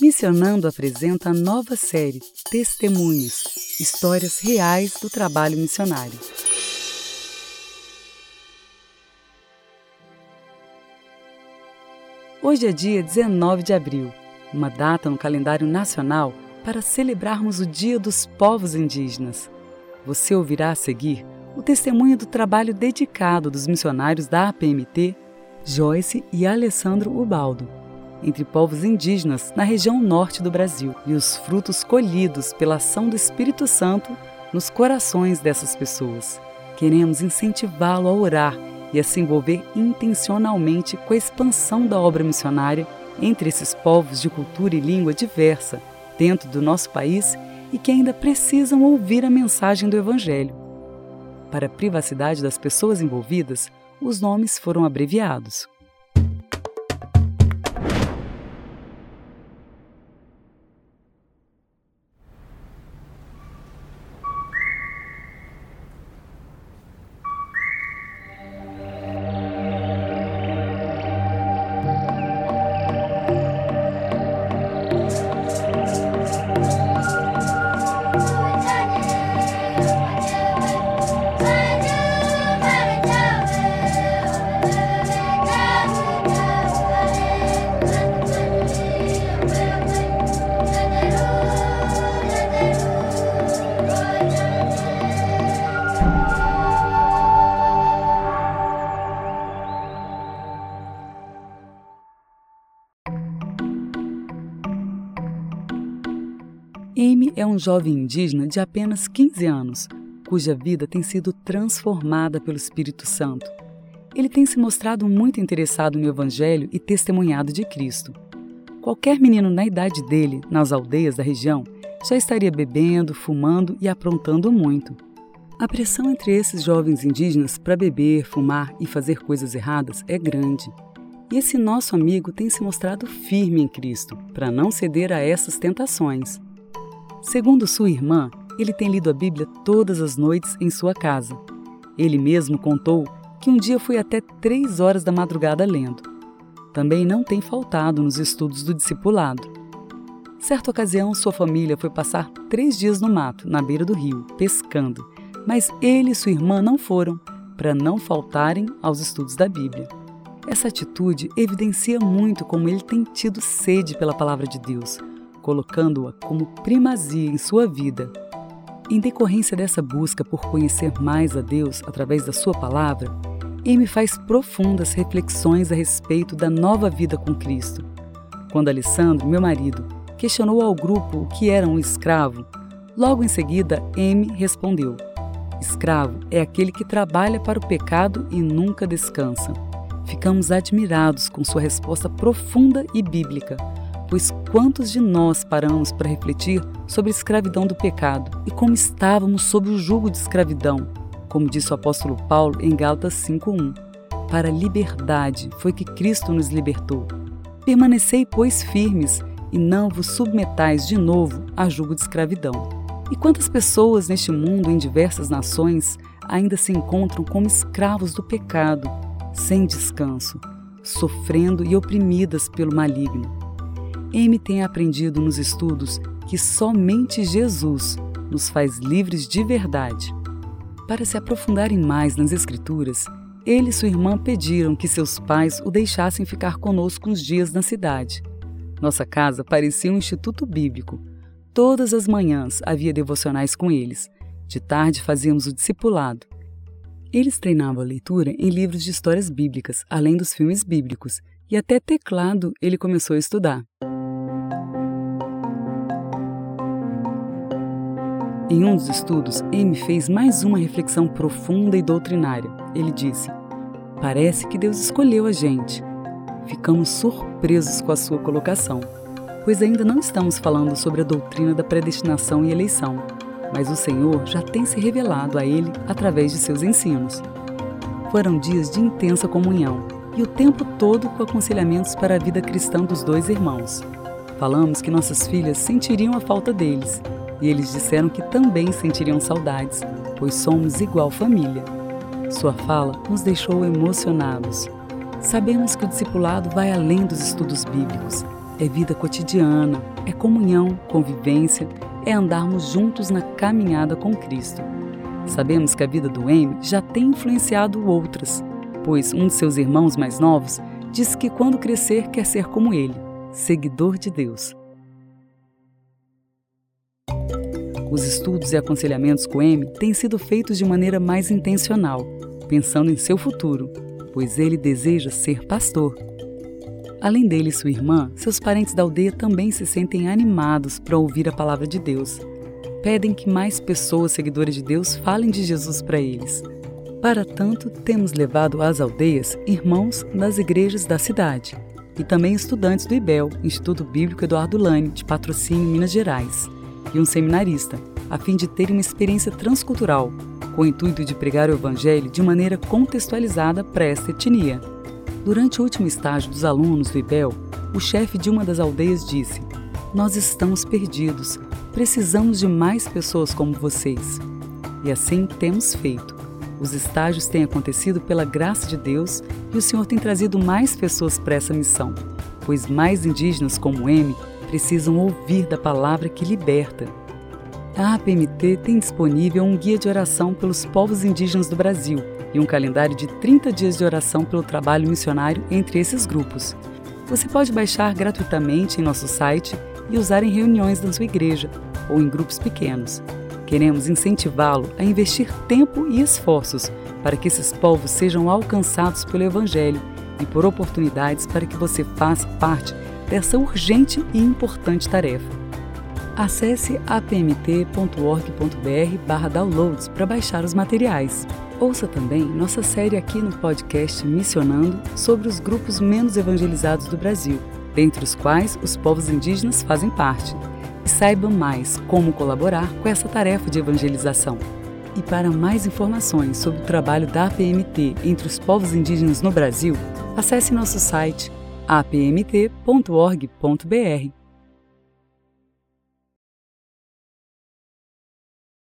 Missionando apresenta a nova série Testemunhos Histórias Reais do Trabalho Missionário. Hoje é dia 19 de abril, uma data no calendário nacional para celebrarmos o Dia dos Povos Indígenas. Você ouvirá a seguir o testemunho do trabalho dedicado dos missionários da APMT, Joyce e Alessandro Ubaldo entre povos indígenas na região norte do Brasil e os frutos colhidos pela ação do Espírito Santo nos corações dessas pessoas. Queremos incentivá-lo a orar e a se envolver intencionalmente com a expansão da obra missionária entre esses povos de cultura e língua diversa dentro do nosso país e que ainda precisam ouvir a mensagem do Evangelho. Para a privacidade das pessoas envolvidas, os nomes foram abreviados. Amy é um jovem indígena de apenas 15 anos, cuja vida tem sido transformada pelo Espírito Santo. Ele tem se mostrado muito interessado no Evangelho e testemunhado de Cristo. Qualquer menino na idade dele, nas aldeias da região, já estaria bebendo, fumando e aprontando muito. A pressão entre esses jovens indígenas para beber, fumar e fazer coisas erradas é grande. E esse nosso amigo tem se mostrado firme em Cristo para não ceder a essas tentações. Segundo sua irmã, ele tem lido a Bíblia todas as noites em sua casa. Ele mesmo contou que um dia foi até três horas da madrugada lendo. Também não tem faltado nos estudos do discipulado. Certa ocasião, sua família foi passar três dias no mato, na beira do rio, pescando, mas ele e sua irmã não foram, para não faltarem aos estudos da Bíblia. Essa atitude evidencia muito como ele tem tido sede pela palavra de Deus, colocando-a como primazia em sua vida. Em decorrência dessa busca por conhecer mais a Deus através da sua palavra, Amy faz profundas reflexões a respeito da nova vida com Cristo. Quando Alessandro, meu marido, questionou ao grupo o que era um escravo, logo em seguida Amy respondeu: Escravo é aquele que trabalha para o pecado e nunca descansa. Ficamos admirados com sua resposta profunda e bíblica Pois quantos de nós paramos para refletir sobre a escravidão do pecado e como estávamos sob o jugo de escravidão, como disse o apóstolo Paulo em Gálatas 5:1. Para a liberdade foi que Cristo nos libertou. Permanecei, pois, firmes e não vos submetais de novo a jugo de escravidão. E quantas pessoas neste mundo, em diversas nações, ainda se encontram como escravos do pecado, sem descanso, sofrendo e oprimidas pelo maligno. M tem aprendido nos estudos que somente Jesus nos faz livres de verdade. Para se aprofundarem mais nas Escrituras, ele e sua irmã pediram que seus pais o deixassem ficar conosco uns dias na cidade. Nossa casa parecia um instituto bíblico. Todas as manhãs havia devocionais com eles. De tarde fazíamos o discipulado. Eles treinavam a leitura em livros de histórias bíblicas, além dos filmes bíblicos, e até teclado ele começou a estudar. Em um dos estudos, M fez mais uma reflexão profunda e doutrinária. Ele disse: Parece que Deus escolheu a gente. Ficamos surpresos com a sua colocação, pois ainda não estamos falando sobre a doutrina da predestinação e eleição. mas o Senhor já tem se revelado a ele através de seus ensinos. Foram dias de intensa comunhão e o tempo todo com aconselhamentos para a vida cristã dos dois irmãos. Falamos que nossas filhas sentiriam a falta deles e eles disseram que também sentiriam saudades, pois somos igual família. Sua fala nos deixou emocionados. Sabemos que o discipulado vai além dos estudos bíblicos. É vida cotidiana, é comunhão, convivência, é andarmos juntos na caminhada com Cristo. Sabemos que a vida do M já tem influenciado outras, pois um de seus irmãos mais novos disse que quando crescer quer ser como ele, seguidor de Deus. Os estudos e aconselhamentos com M têm sido feitos de maneira mais intencional, pensando em seu futuro, pois ele deseja ser pastor. Além dele e sua irmã, seus parentes da aldeia também se sentem animados para ouvir a palavra de Deus. Pedem que mais pessoas seguidoras de Deus falem de Jesus para eles. Para tanto, temos levado às aldeias irmãos das igrejas da cidade e também estudantes do IBEL, Instituto Bíblico Eduardo Lane, de Patrocínio, Minas Gerais e um seminarista, a fim de ter uma experiência transcultural, com o intuito de pregar o Evangelho de maneira contextualizada para esta etnia. Durante o último estágio dos alunos do IBEL, o chefe de uma das aldeias disse: Nós estamos perdidos, precisamos de mais pessoas como vocês. E assim temos feito. Os estágios têm acontecido pela graça de Deus e o Senhor tem trazido mais pessoas para essa missão, pois mais indígenas como M precisam ouvir da palavra que liberta. A APMT tem disponível um guia de oração pelos povos indígenas do Brasil e um calendário de 30 dias de oração pelo trabalho missionário entre esses grupos. Você pode baixar gratuitamente em nosso site e usar em reuniões da sua igreja ou em grupos pequenos. Queremos incentivá-lo a investir tempo e esforços para que esses povos sejam alcançados pelo Evangelho e por oportunidades para que você faça parte dessa urgente e importante tarefa. Acesse apmt.org.br/downloads para baixar os materiais. Ouça também nossa série aqui no podcast Missionando sobre os grupos menos evangelizados do Brasil, dentre os quais os povos indígenas fazem parte. E saiba mais como colaborar com essa tarefa de evangelização. E para mais informações sobre o trabalho da APMT entre os povos indígenas no Brasil, acesse nosso site apmt.org.br.